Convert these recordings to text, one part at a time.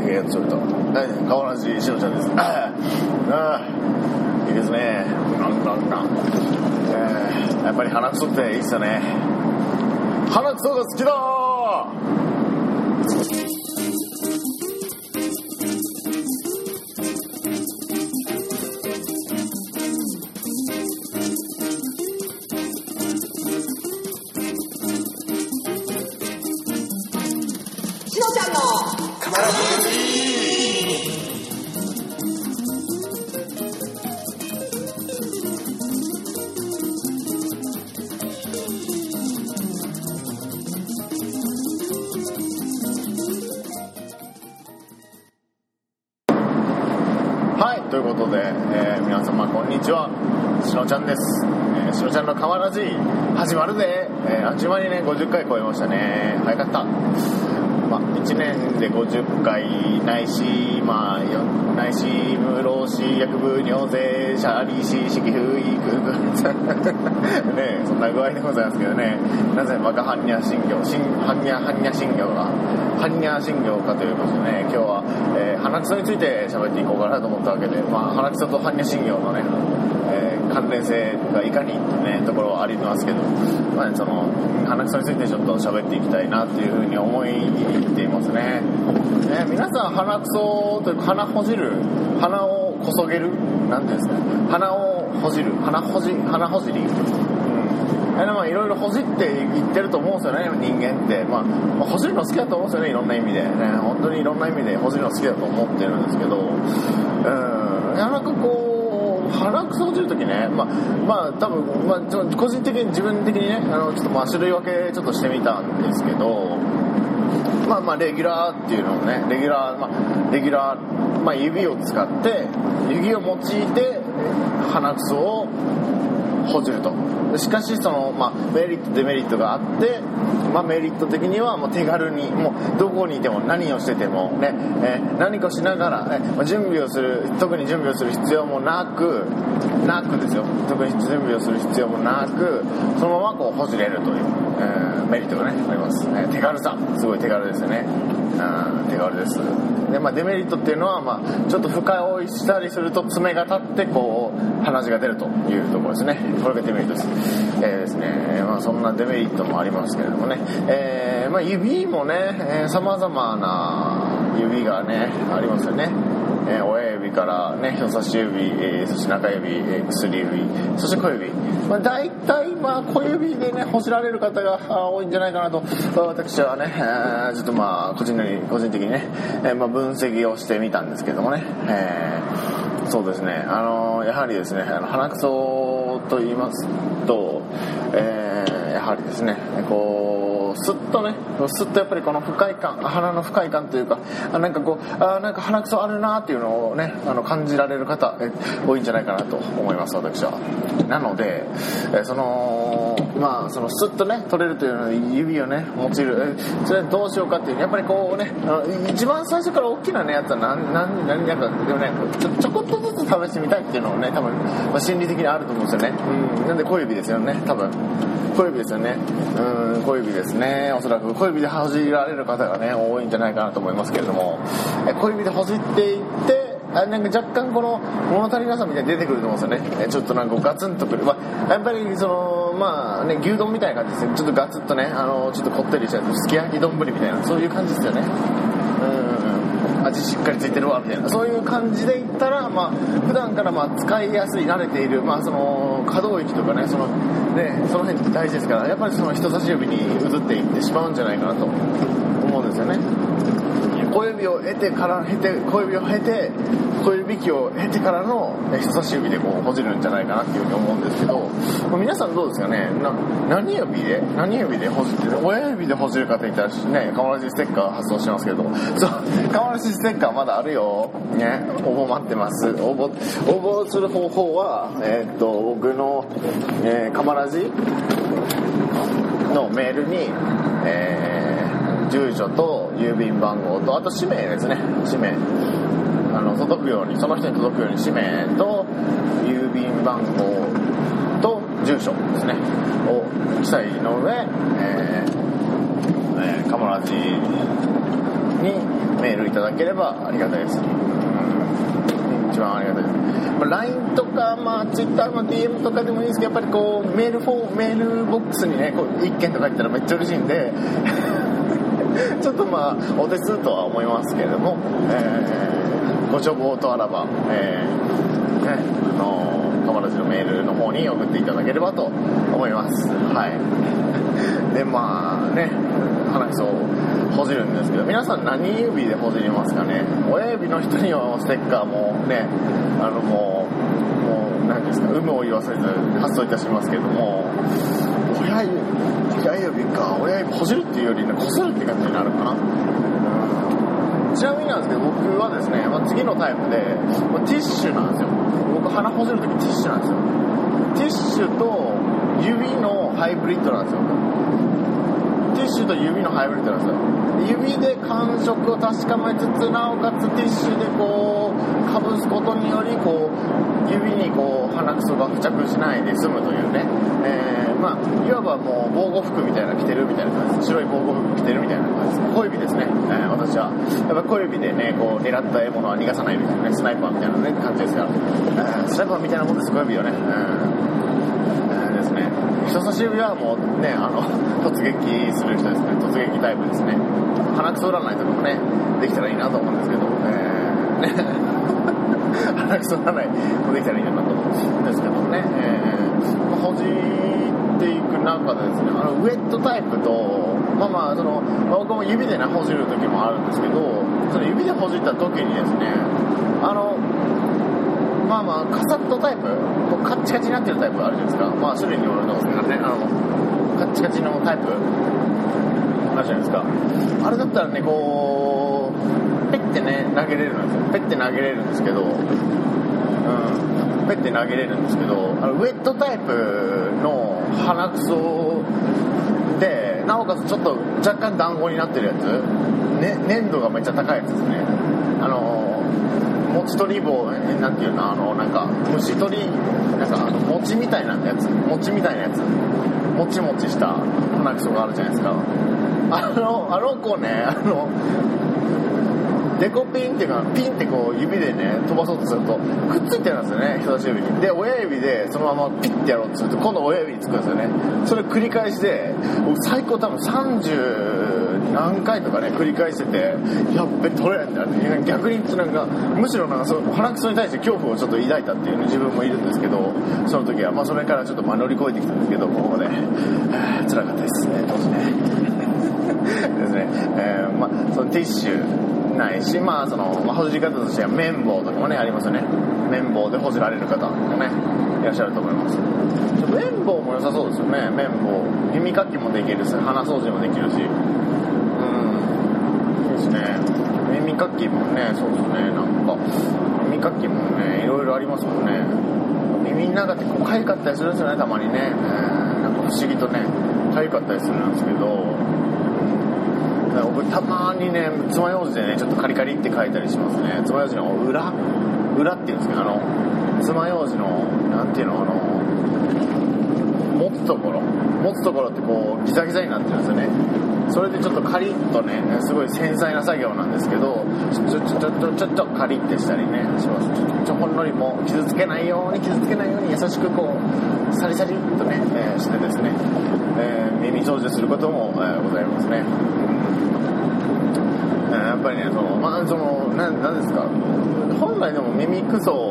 でけえやつちょっと。はい変わらずしのちゃんですああいいですね。なんなんな。んえーやっぱり鼻くそっていいっすよね。鼻くそが好きだしということで、えー皆様こんにちは。しのちゃんです、えーしのちゃんの変わらず始まるぜ、えー、あっちゅう間にね50回超えましたね。早かった。まあ、1年で50回ないし、まあ、よないし、無労死、薬部、尿税、シャーリーシ、式風、イーク、ねそんな具合でございますけどね、なぜバカハンニャ神業、新ハンニャハンニャ神業が、ハンニャ神業かということでね、今日は、えー鼻くそについて喋っていこうかなと思ったわけで、まあ、鼻くそとハンニャ神業のね、えー関連性がいかにってね、ところはありますけど、まあね、その、鼻くそについてちょっと喋っていきたいなっていうふうに思いていますね。ね皆さん鼻くそというか鼻ほじる、鼻をこそげるなんていうんですか鼻をほじる、鼻ほじ、鼻ほじり。あのまあいろいろほじって言ってると思うんですよね、人間って。まあ、ほじるの好きだと思うんですよね、いろんな意味で。ね、本当にいろんな意味でほじるの好きだと思ってるんですけど、うん、なんかこう、鼻くそをじるときね、まあ、まあ、多分、まあ、個人的に、自分的にね、あの、ちょっとまあ、種類分けちょっとしてみたんですけど、まあまあ、レギュラーっていうのをね、レギュラー、まあ、レギュラー、まあ、指を使って、指を用いて、鼻くそをほじると。しかし、その、まあ、メリット、デメリットがあって、まあ、メリット的には、もう手軽に、もう、どこにいても、何をしてても、ね、えー何かしながら、えまあ準備をする、特に準備をする必要もなく、なくですよ。特に準備をする必要もなく、そのままこう、ほじれるという、えーメリットがね、あります。えー手軽さ。すごい手軽ですよね。うん手軽です。で、まあ、デメリットっていうのは、まあ、ちょっと深追いしたりすると爪が立って、こう、鼻血が出るというところですね。これがデメリットです。えーですね、まあ、そんなデメリットもありますけれどもね。えーまあ、指もね、えー、様々な指がね、ありますよね。え親指からね、人差し指、えそして中指、え薬指、そして小指。まあ、大体、まあ、小指でね、ほしられる方が多いんじゃないかなと、私はね、えーちょっとまあ、個人的に、個人的にね、えーまあ、分析をしてみたんですけどもね、えーそうですね、あのーやはりですね、あの鼻くそと言いますと、えーやはりですね、こう、すっとね、すっとやっぱりこの不快感、鼻の不快感というか、あなんかこう、あなんか鼻くそあるなっていうのをね、あの感じられる方、え多いんじゃないかなと思います、私は。なので、えその、まあ、そのスッとね、取れるというのは指をね、用いる、えそれどうしようかっていう、やっぱりこうね、一番最初から大きなね、やつは何、何、何やか、でもね、ちょちょこっとずつ試してみたいっていうのをね、多分、まあ、心理的にあると思うんですよね。うん、なんで小指ですよね、多分。小指ですよね。うん、小指ですね。おそらく小指でほじられる方がね、多いんじゃないかなと思いますけれども、え小指でほじっていって、あなんか若干この物足りなさみたいに出てくると思うんですよね。ちょっとなんかガツンとくる。まあ、やっぱりその、まあね、牛丼みたいな感じですね。ちょっとガツッとね、あの、ちょっとこってりしたやつ、すき焼き丼みたいな、そういう感じですよね。うん。味しっかりついてるわ、みたいな。そういう感じで言ったら、まあ、普段からまあ使いやすい、慣れている、まあその、可動域とかね、その、ね、その辺って大事ですから、やっぱりその人差し指に移っていってしまうんじゃないかなと思うんですよね。小指を得てから、経て、小指を経て、小指機を経てからの人差し指でこうほじるんじゃないかなっていうふうに思うんですけど、皆さんどうですかね？な何指で？何指でほじってる？親指でほじる方いたらね、かわらじステッカー発送してますけど、そう、かわらじステッカーまだあるよ。ね、応募待ってます。応募、応募する方法は、えーっと、僕の、えー、かまらじのメールに、えー住所と郵便番号とあと氏名ですね。氏名。あの届くようにその人に届くように氏名と郵便番号と住所ですね。を記載の上、えーえー、カモラジにメールいただければありがたいです、うん、一番ありがたい。です、まあ、LINE とか、まあ、Twitter の DM とかでもいいですけどやっぱりこうメールフォーメールボックスにねこう1件とか入ったらめっちゃ嬉しいんで ちょっとまあお手数とは思いますけれども、えー、ご所望とあらば、えー、ねあのー友達のメールの方に送っていただければと思います。はい。でまあね鼻くそをほじるんですけど皆さん何指でほじりますかね？親指の人にはステッカーもねあのもうもう何ですか有無を言わせず発送いたしますけども。親指親指か親指ほじるっていうよりこするって感じになるかな。ちなみになんですけど僕はですね、まあ、次のタイプで、まあ、ティッシュなんですよ。僕鼻ほじるときティッシュなんですよ。ティッシュと指のハイブリッドなんですよ。ティッシュと指のハイブリッドなんですよ。指で感触を確かめつつなおかつティッシュでこうかぶすことによりこう指にこう鼻くそが付着しないで済むというね、えー、まあいわばもう防護服みたいな着てるみたいな感じ白い防護服着てるみたいな感じ小指ですね、えー、私は。やっぱ小指でねこう狙った獲物は逃がさないみたいなねスナイパーみたいなね感じですから、えー、スナイパーみたいなもんです小指をね、うん、人差し指はもうねあの 突撃する人ですね。突撃タイプですね。鼻くそ占いとかもねできたらいいなと思うんですけど、えー、ね 鼻くそ占いもできたらいいなと思うんですけどね、えー、ほじっていく中でですねあのウェットタイプとまあまあその僕も指でねほじる時もあるんですけどその指でほじった時にですねあのまあまあカサットタイプこうカッチカチになってるタイプあるじゃないですか。まあ種類によると思うんですけどねあのカッチカチのタイプあるじゃないですか。あれだったらねこうペッてね投げれるんですよ。ペッて投げれるんですけどうん。ペッて投げれるんですけどあのウェットタイプの鼻くそでなおかつちょっと若干団子になってるやつ、ね、粘度がめっちゃ高いやつですね餅取り棒なんていうのあのなんか虫取りなんかあの餅みたいなやつ餅みたいなやつ。もちもちした鼻くそがあるじゃないですか。あのあの子ねあのデコピンっていうかピンってこう指でね飛ばそうとするとくっついてるんですよね人差し指に。で親指でそのままピッてやろうとすると今度親指につくんですよね。それ繰り返しで僕最高多分30何回とかね繰り返しててやっべ取れないんだって逆になんかむしろなんかその鼻くそに対して恐怖をちょっと抱いたっていう、ね、自分もいるんですけどその時はまあそれからちょっと乗り越えてきたんですけどここで。辛かったですね当時ね。ですね、えー、まあそのティッシュ。ないし、まあ、その、まあ、ほじり方としては綿棒とかもね、ありますよね。綿棒でほじられる方もね、いらっしゃると思います。綿棒も良さそうですよね、綿棒。耳かきもできるし、鼻掃除もできるし。うん。いいですね。耳かきもね、そうですね、なんか、耳かきもね、いろいろありますもんね。耳の中ってこう、痒かったりするんですよね、たまにね。えー、なんか不思議とね、痒かったりするんですけど、僕たまにね爪楊枝でねちょっとカリカリって書いたりしますね。爪楊枝の裏？裏っていうんですかあの爪楊枝のなんていうのあの持つところ持つところってこうギザギザになってるんですよね。それでちょっとカリッとねすごい繊細な作業なんですけどちょちょちょちょちょっとカリッてしたりねします。ちょほんのりも傷つけないように傷つけないように優しくこうサリサリっとね、えー、してですね、えー、耳掃除することも、えー、ございますね。やっぱりね、その、まあ、その、ななんですか、本来でも耳くそ、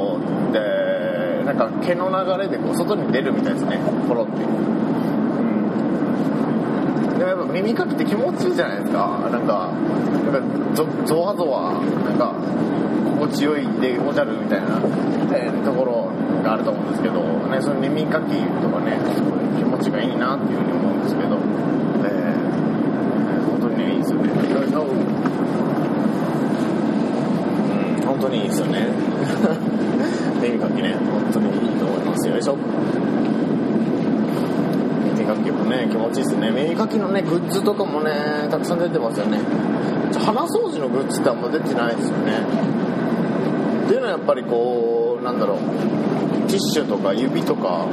なんか毛の流れでこう外に出るみたいですね、ポロって。うん。でもやっぱ耳かきって気持ちいいじゃないですか。なんか、なんかゾゾワゾワ、なんか、心地よいでおじゃるみたいな、えー、ところがあると思うんですけど、ね、その耳かきとかね、すごい気持ちがいいなっていうふうに思うんですけど、えー、本当にね、いいですよね。本当にいいですよね。耳かきね本当にいいと思いますよ。いしょ。耳かきもね気持ちいいですね。耳かきのねグッズとかもねたくさん出てますよね。鼻掃除のグッズってあんま出てないですよね。っていうのはやっぱりこうなんだろう。ティッシュとか指とか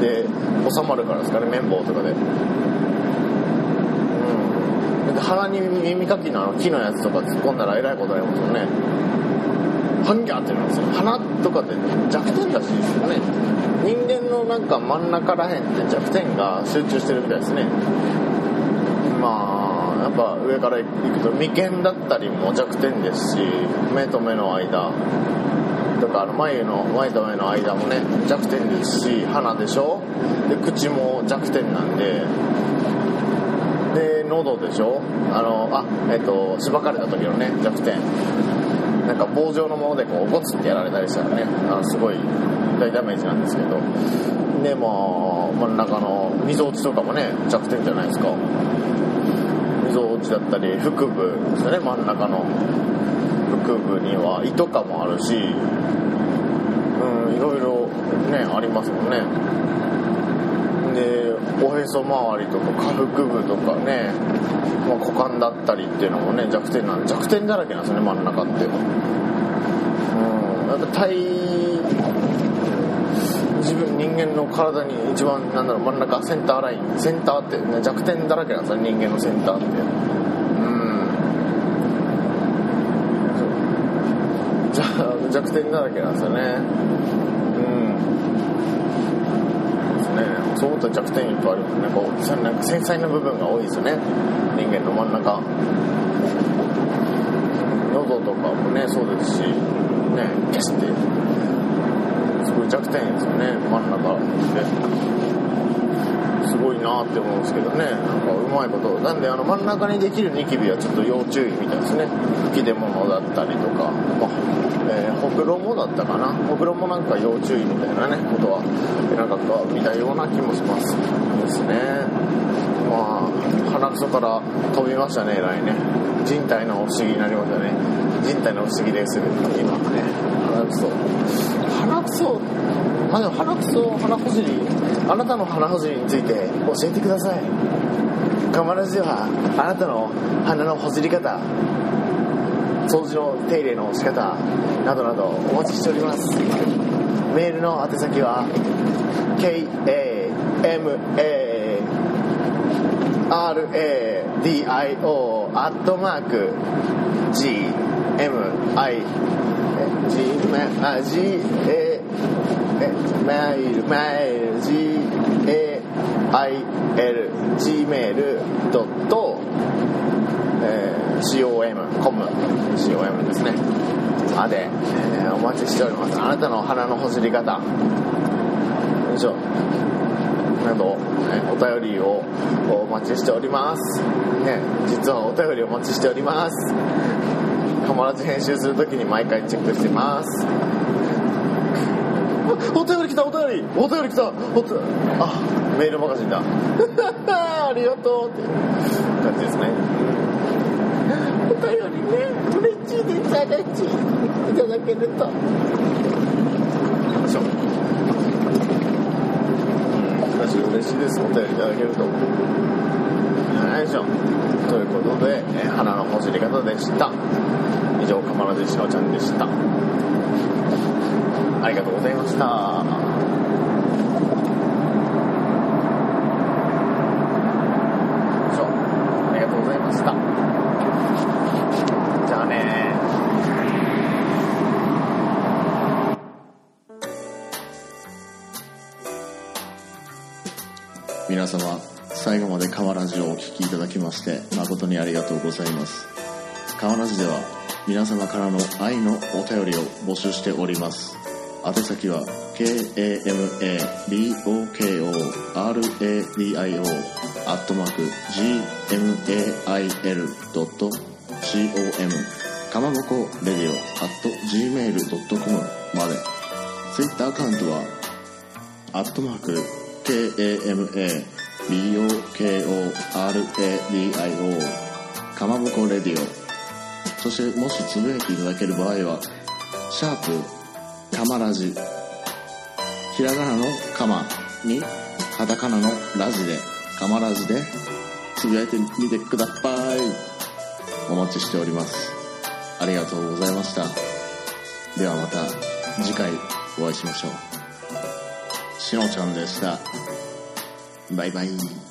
で収まるからですかね綿棒とかで。うん鼻に耳かきのあの木のやつとか突っ込んだらえらいことになりますよね。ハンギャーってなるんですよ。鼻とかって弱点らしいですよね。人間のなんか真ん中らへんって弱点が集中してるみたいですね。まあやっぱ上から行くと眉間だったりも弱点ですし目と目の間。とか眉の眉と目の間もね弱点ですし鼻でしょ？で口も弱点なんでで喉でしょ？あのあえっとしばかれた時のね弱点。なんか棒状のものでこうゴツってやられたりしたらねあのすごい大ダメージなんですけど。でも真ん中の溝落ちとかもね弱点じゃないですか。溝落ちだったり腹部ですよね真ん中の。腹部には胃とかもあるし。うんいろいろねありますもんね。でおへそ周りとか下腹部とかね、まあ、股間だったりっていうのもね弱点なんで弱点だらけなんですよね真ん中って。うん。やっぱ体自分人間の体に一番なんだろう真ん中センターラインセンターって、ね、弱点だらけなんですよ人間のセンターって。うん。じゃ弱点だらけなんですよねうんですねそう思ったら弱点いっぱいあるんでねこうさなんか繊細な部分が多いですよね。人間の真ん中。喉とかもねそうですしね決してすごい弱点ですよね。真ん中。ですごいなって思うんですけどね。なんかうまいこと。なんであの真ん中にできるニキビはちょっと要注意みたいですね。吹き出物だったりとか、まあえーほくろもだったかな。ほくろもなんか要注意みたいなねことはなんか見たような気もしますですね。まあ鼻くそから飛びましたねえらいね人体の不思議になりましたね。人体の不思議です今ね。鼻くそ。鼻くそあでも鼻くそ鼻ほじりあなたの鼻ほじりについて教えてください。カマラジではあなたの鼻のほじり方掃除の手入れの仕方などなどお待ちしております。メールの宛先は KAMARADIO アットマーク GMI G あ G A メイルメイル G A I L Gmail ドットえー COM、コム、COM ですね。まで、えーお待ちしております。あなたの鼻のほじり方、よいしょ、など、えお便りをお待ちしております。ね、実はお便りお待ちしております。友達編集するときに毎回チェックしてます。おお便り来たお便り。お便り来た。お便あメールマガジンだ。ありがとうって。感じですね。お便りね嬉しいですあがちいただけると。しょ。うん私嬉しいです。お便りいただけると。よいしょ。ということで、えー花のほじり方でした。以上鎌田しのちゃんでしたありがとうございました。ありがとうございました。皆様最後まで川ラジオをお聞きいただきまして誠にありがとうございます。川ラジでは皆様からの愛のお便りを募集しております。宛先は KAMABOKORADIO アットマーク GMAIL.com かまぼこレディオ at gmail.com まで。Twitter アカウントはアットマーク KAMABOKORADIO かまぼこレディオ。そしてもしつぶやいていただける場合はシャープかまラジ。ひらがなのかまにカタカナのラジで。かまラジで。つぶやいてみてください。お待ちしております。ありがとうございました。ではまた次回お会いしましょう。しのちゃんでした。バイバイ